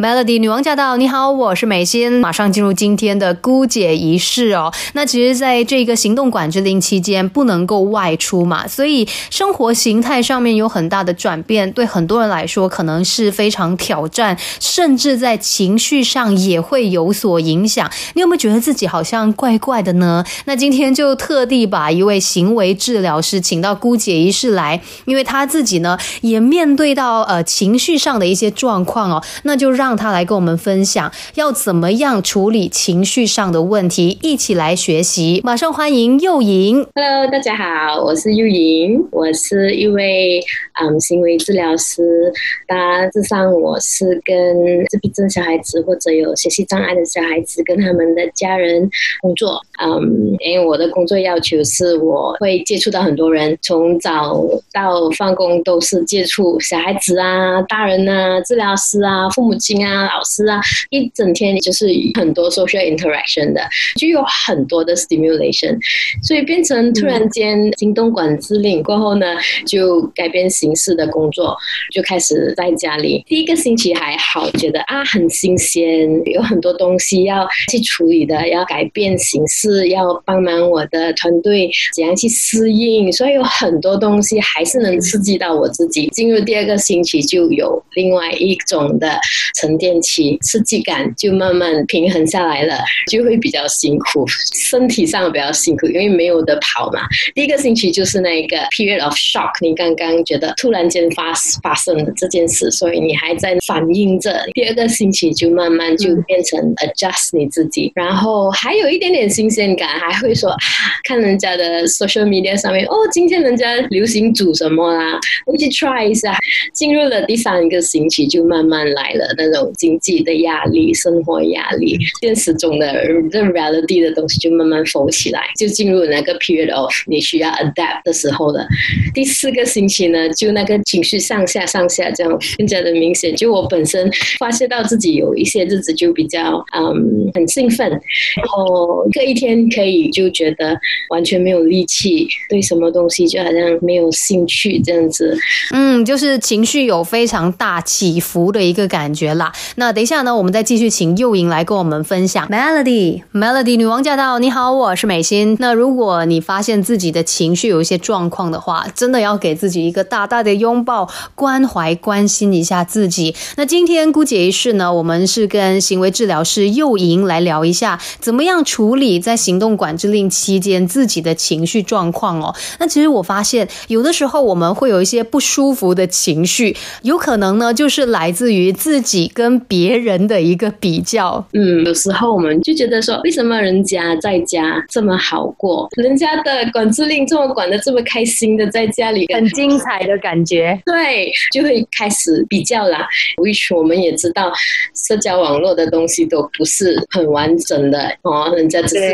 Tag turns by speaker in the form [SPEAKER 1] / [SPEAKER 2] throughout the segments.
[SPEAKER 1] Melody 女王驾到！你好，我是美心，马上进入今天的姑姐仪式哦。那其实，在这个行动管制令期间，不能够外出嘛，所以生活形态上面有很大的转变，对很多人来说，可能是非常挑战，甚至在情绪上也会有所影响。你有没有觉得自己好像怪怪的呢？那今天就特地把一位行为治疗师请到姑姐仪式来，因为他自己呢，也面对到呃情绪上的一些状况哦，那就让。让他来跟我们分享要怎么样处理情绪上的问题，一起来学习。马上欢迎幼莹。
[SPEAKER 2] Hello，大家好，我是幼莹，我是一位嗯行为治疗师。大致上，我是跟自闭症小孩子或者有学习障碍的小孩子跟他们的家人工作。嗯，因为我的工作要求是我会接触到很多人，从早到放工都是接触小孩子啊、大人啊、治疗师啊、父母亲。啊，老师啊，一整天就是很多 social interaction 的，就有很多的 stimulation，所以变成突然间行动管制令过后呢，就改变形式的工作，就开始在家里。第一个星期还好，觉得啊很新鲜，有很多东西要去处理的，要改变形式，要帮忙我的团队怎样去适应，所以有很多东西还是能刺激到我自己。进入第二个星期就有另外一种的成。沉淀期，刺激感就慢慢平衡下来了，就会比较辛苦，身体上比较辛苦，因为没有得跑嘛。第一个星期就是那个 period of shock，你刚刚觉得突然间发发生的这件事，所以你还在反应着。第二个星期就慢慢就变成 adjust 你自己，然后还有一点点新鲜感，还会说啊，看人家的 social media 上面，哦，今天人家流行煮什么啦，我去 try 一下。进入了第三个星期，就慢慢来了那种。经济的压力、生活压力、现实中的这 reality 的东西就慢慢浮起来，就进入那个 period of 你需要 adapt 的时候了。第四个星期呢，就那个情绪上下上下这样更加的明显。就我本身发现到自己有一些日子就比较嗯很兴奋，然后隔一天可以就觉得完全没有力气，对什么东西就好像没有兴趣这样子。
[SPEAKER 1] 嗯，就是情绪有非常大起伏的一个感觉啦。那等一下呢，我们再继续请幼莹来跟我们分享。Melody，Melody 女王驾到！你好，我是美心。那如果你发现自己的情绪有一些状况的话，真的要给自己一个大大的拥抱，关怀、关心一下自己。那今天姑姐一事呢，我们是跟行为治疗师幼莹来聊一下，怎么样处理在行动管制令期间自己的情绪状况哦。那其实我发现，有的时候我们会有一些不舒服的情绪，有可能呢，就是来自于自己。跟别人的一个比较，
[SPEAKER 2] 嗯，有时候我们就觉得说，为什么人家在家这么好过，人家的管制令这么管的这么开心的，在家里
[SPEAKER 1] 很精彩的感觉，
[SPEAKER 2] 对，就会开始比较啦。which 我们也知道，社交网络的东西都不是很完整的哦，人家只是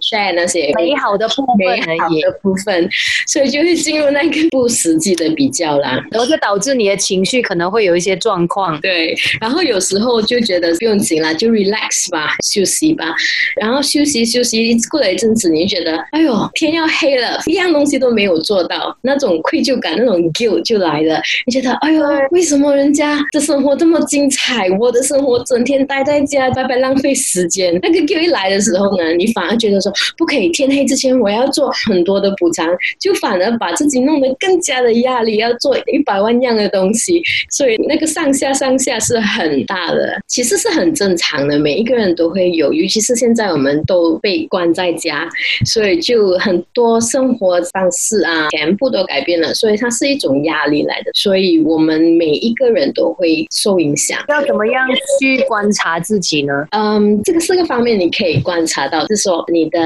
[SPEAKER 2] share 那些
[SPEAKER 1] 美好的部分，
[SPEAKER 2] 美好的部分，所以就会进入那个不实际的比较啦，
[SPEAKER 1] 然后就导致你的情绪可能会有一些状况，
[SPEAKER 2] 对，然后。有时候就觉得不用紧了，就 relax 吧，休息吧。然后休息休息，过了一阵子，你就觉得，哎呦，天要黑了，一样东西都没有做到，那种愧疚感，那种 guilt 就来了。你觉得，哎呦，为什么人家的生活这么精彩，我的生活整天待在家，白白浪费时间？那个 guilt 一来的时候呢，你反而觉得说，不可以，天黑之前我要做很多的补偿，就反而把自己弄得更加的压力，要做一百万样的东西。所以那个上下上下是很。很大的，其实是很正常的，每一个人都会有，尤其是现在我们都被关在家，所以就很多生活方式啊，全部都改变了，所以它是一种压力来的，所以我们每一个人都会受影响。
[SPEAKER 1] 要怎么样去观察自己呢？
[SPEAKER 2] 嗯，这个四个方面你可以观察到，就是说你的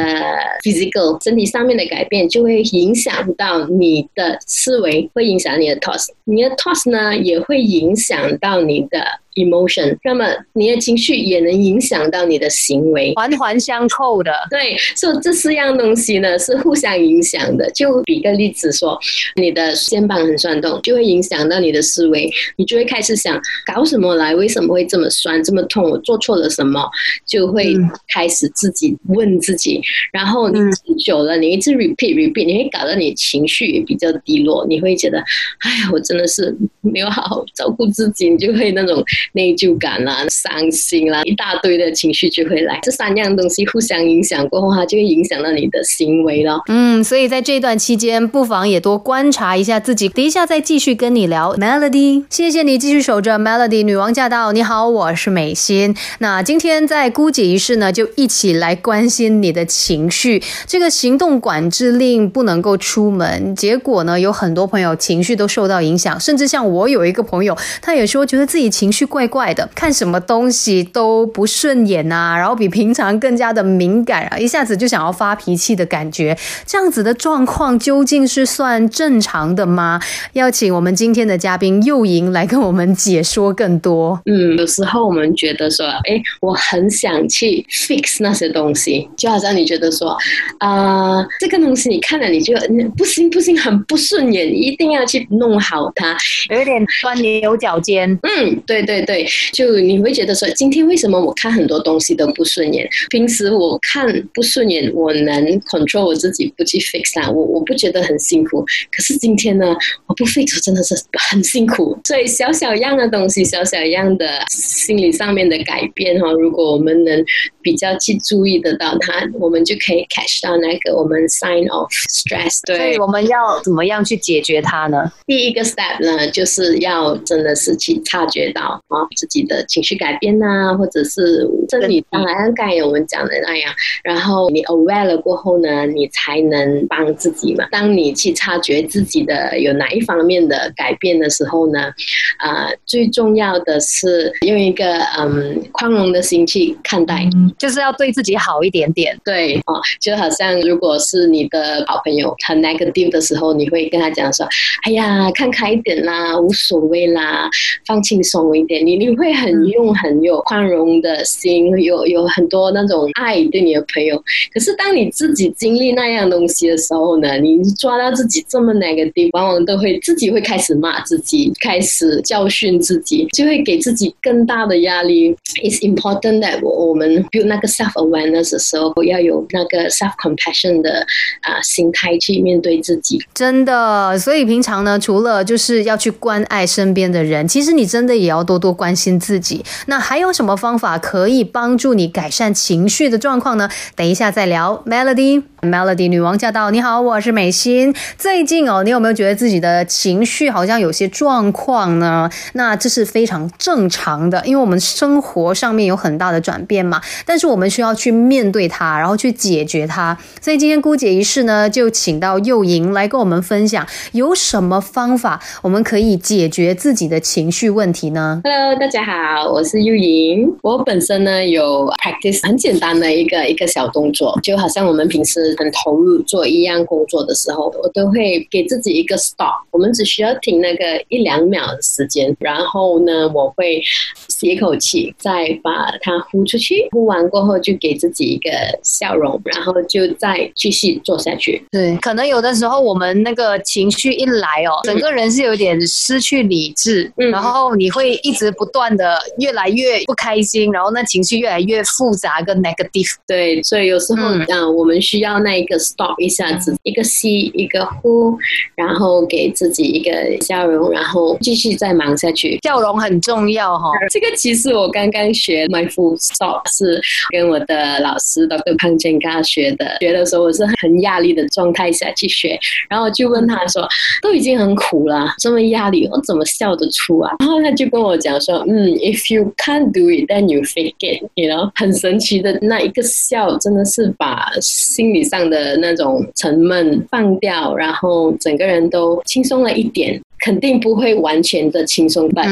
[SPEAKER 2] physical 身体上面的改变，就会影响到你的思维，会影响你的 thoughts，你的 thoughts 呢也会影响到你的。emotion，那么你的情绪也能影响到你的行为，
[SPEAKER 1] 环环相扣的。
[SPEAKER 2] 对，所以这四样东西呢是互相影响的。就比个例子说，你的肩膀很酸痛，就会影响到你的思维，你就会开始想搞什么来？为什么会这么酸、这么痛？我做错了什么？就会开始自己问自己。然后你久了，你一直 repeat repeat，你会搞得你情绪也比较低落，你会觉得，哎呀，我真的是没有好好照顾自己，你就会那种。内疚感啦、伤心啦，一大堆的情绪就会来。这三样东西互相影响过后，它就会影响到你的行为了。
[SPEAKER 1] 嗯，所以在这段期间，不妨也多观察一下自己。等一下再继续跟你聊 Melody，谢谢你继续守着 Melody 女王驾到。你好，我是美心。那今天在姑姐仪式呢，就一起来关心你的情绪。这个行动管制令不能够出门，结果呢，有很多朋友情绪都受到影响，甚至像我有一个朋友，他也说觉得自己情绪怪怪的，看什么东西都不顺眼啊，然后比平常更加的敏感啊，一下子就想要发脾气的感觉。这样子的状况究竟是算正常的吗？邀请我们今天的嘉宾幼莹来跟我们解说更多。
[SPEAKER 2] 嗯，有时候我们觉得说，哎，我很想去 fix 那些东西，就好像你觉得说，啊，这个东西你看了你就不行不行，很不顺眼，一定要去弄好它，
[SPEAKER 1] 有点钻牛角尖。
[SPEAKER 2] 嗯，对对对，就你会觉得说，今天为什么我看很多东西都不顺眼？平时我看不顺眼，我能 control 我自己不去 fix 啊，我我不觉得很辛苦。可是今天呢，我不 fix 真的是很辛苦。所以小小样的东西，小小样的心理上面的改变哈，如果我们能比较去注意得到它，我们就可以 catch 到那个我们 sign of stress。
[SPEAKER 1] 对所以我们要怎么样去解决它呢？
[SPEAKER 2] 第一个 step 呢，就是要真的是去察觉到啊自己的情绪改变呐，或者是生理上来刚才我们讲的那样，然后你 aware 了过后呢，你才能帮自己嘛。当你去察觉自己的有哪一方面的改变的时候呢，啊，最重要的是用一个嗯宽容的心去看待，
[SPEAKER 1] 就是要对自己好一点点。
[SPEAKER 2] 对哦，就好像如果是你的好朋友很 negative 的时候，你会跟他讲说：“哎呀，看开一点啦，无所谓啦，放轻松一点。”你你会很用很有宽容的心，有有很多那种爱对你的朋友。可是当你自己经历那样东西的时候呢，你抓到自己这么 negative，往往都会自己会开始骂自己，开始教训自己，就会给自己更大的压力。It's important that 我们那个 self awareness 的时候，要有那个 self compassion 的啊心态去面对自己。
[SPEAKER 1] 真的，所以平常呢，除了就是要去关爱身边的人，其实你真的也要多多关心自己。那还有什么方法可以帮助你改善情绪的状况呢？等一下再聊。Melody，Melody 女王驾到！你好，我是美心。最近哦，你有没有觉得自己的情绪好像有些状况呢？那这是非常正常的，因为我们生活上面有很大的转变嘛。但是我们需要去面对它，然后去解决它。所以今天姑姐仪式呢，就请到幼莹来跟我们分享，有什么方法我们可以解决自己的情绪问题呢
[SPEAKER 2] ？Hello，大家好，我是幼莹。我本身呢有 practice 很简单的一个一个小动作，就好像我们平时很投入做一样工作的时候，我都会给自己一个 stop。我们只需要停那个一两秒的时间，然后呢，我会吸一口气，再把它呼出去。呼完过后，就给自己一个笑容，然后就再继续做下去。
[SPEAKER 1] 对，可能有的时候我们那个情绪一来哦，整个人是有点失去理智，然后你会一直不断的越来越不开心，然后那情绪越来越复杂跟 negative。
[SPEAKER 2] 对，所以有时候嗯，我们需要那一个 stop 一下子，一个吸，一个呼，然后给自己一个笑容，然后继续再忙下去。
[SPEAKER 1] 笑容很重要哈。
[SPEAKER 2] 这个其实我刚刚学 mindful stop 是跟我的老师 Dr. 潘建刚学的，学的时候我是很压力的状态下去学，然后我就问他说，都已经很苦了，这么压力，我怎么笑得出啊？然后他就跟我讲说，嗯，if you can't do it, then you fake it，you know，很神奇的那一个笑，真的是把心理上的那种沉闷放掉，然后整个人都轻松了一点。肯定不会完全的轻松，但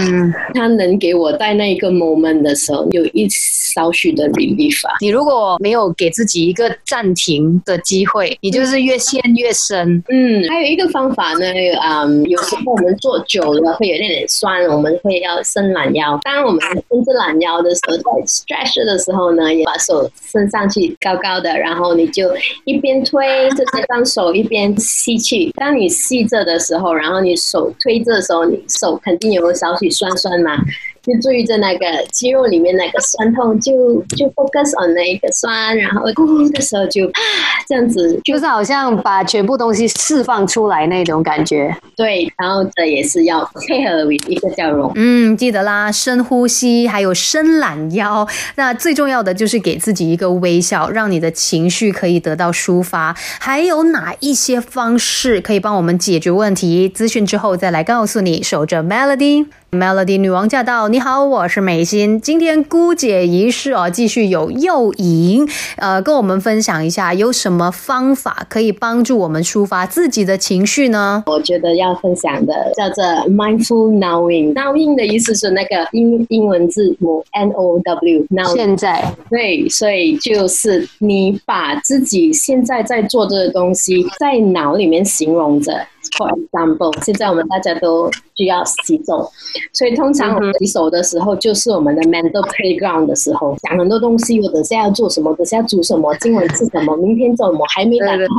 [SPEAKER 2] 他能给我在那一个 moment 的时候有一少许的 relief 啊。
[SPEAKER 1] 你如果没有给自己一个暂停的机会，你就是越陷越深。
[SPEAKER 2] 嗯，还有一个方法呢，嗯，有时候我们坐久了会有点点酸，我们会要伸懒腰。当我们伸着懒腰的时候，在 stretch 的时候呢，也把手伸上去高高的，然后你就一边推着这双手一边吸气。当你吸着的时候，然后你手。推着的时候，你手肯定有少许酸酸嘛。就注意着那个肌肉里面那个酸痛，就就 focus on 那一个酸，然后呼的时候就这样子，
[SPEAKER 3] 就是好像把全部东西释放出来那种感觉。
[SPEAKER 2] 对，然后这也是要配合 with 一个笑容。
[SPEAKER 1] 嗯，记得啦，深呼吸，还有伸懒腰。那最重要的就是给自己一个微笑，让你的情绪可以得到抒发。还有哪一些方式可以帮我们解决问题？资讯之后再来告诉你。守着 Melody。Melody 女王驾到！你好，我是美心。今天姑姐仪式哦，继续有诱引，呃，跟我们分享一下有什么方法可以帮助我们抒发自己的情绪呢？
[SPEAKER 2] 我觉得要分享的叫做 Mindful Knowing。Knowing 的意思是那个英英文字母 N O W。
[SPEAKER 3] 现在
[SPEAKER 2] 对，所以就是你把自己现在在做这个东西，在脑里面形容着。For example，现在我们大家都需要洗手，所以通常我们洗手的时候就是我们的 mental playground 的时候，讲很多东西，我等下要做什么，等下煮什么，今晚吃什么，明天做什么，还没来得及。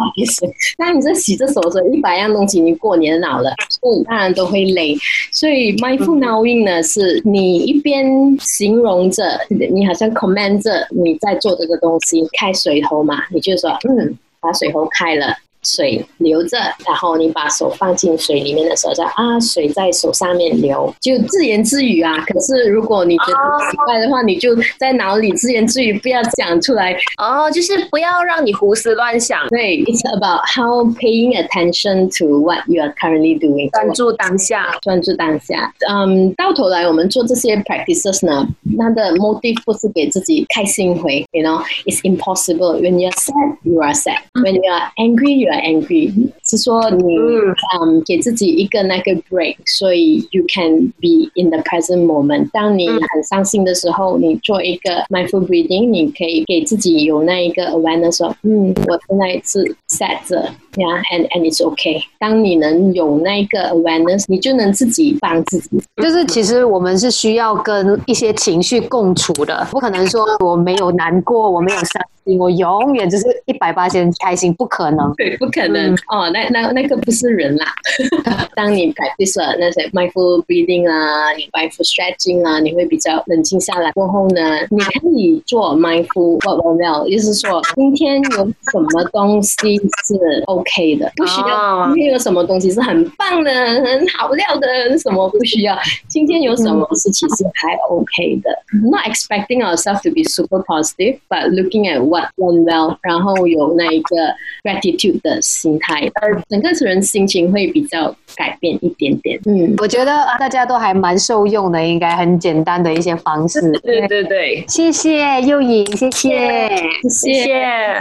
[SPEAKER 2] 那你在洗着手的时候，一百样东西你过你的脑了，嗯，当然都会累。所以 mindful knowing 呢，是你一边形容着，你好像 command 着你在做这个东西，开水头嘛，你就说，嗯，把水头开了。水流着，然后你把手放进水里面的时候，叫啊，水在手上面流，就自言自语啊。可是如果你觉得奇怪的话，你就在脑里自言自语，不要讲出来。
[SPEAKER 4] 哦，就是不要让你胡思乱想。
[SPEAKER 2] 对，It's about how paying attention to what you are currently doing，
[SPEAKER 4] 专注当下，
[SPEAKER 2] 专注当下。嗯，到头来我们做这些 practices 呢，它的 motive 不是给自己开心回，You know，it's impossible. When you're sad, you are sad. When you are angry, you angry 是说你嗯给自己一个那个 break，所以 you can be in the present moment。当你很伤心的时候，你做一个 mindful breathing，你可以给自己有那一个 awareness，说嗯，我现在是 sad 着呀，and and it's okay。当你能有那个 awareness，你就能自己帮自己。
[SPEAKER 3] 就是其实我们是需要跟一些情绪共处的，不可能说我没有难过，我没有伤心，我永远就是一百八千开心，不可能。
[SPEAKER 2] 对，不可能哦，那那那个不是人啦。当你 practice 那些 mindful breathing 啊，你 mindful stretching 啊，你会比较冷静下来。过后呢，你可以做 mindful what well，意思是说今天有什么东西是 OK 的，不需要今天有什么东西是很棒的、很好料的，什么不需要。今天有什么是其实还 OK 的。Not expecting ourselves to be super positive, but looking at what went well，然后有那一个 gratitude 的心态，呃，整个人心情会比较改变一点点。
[SPEAKER 3] 嗯，我觉得大家都还蛮受用的，应该很简单的一些方式。
[SPEAKER 4] 对对对，
[SPEAKER 3] 谢谢又颖，谢谢，
[SPEAKER 2] 谢谢。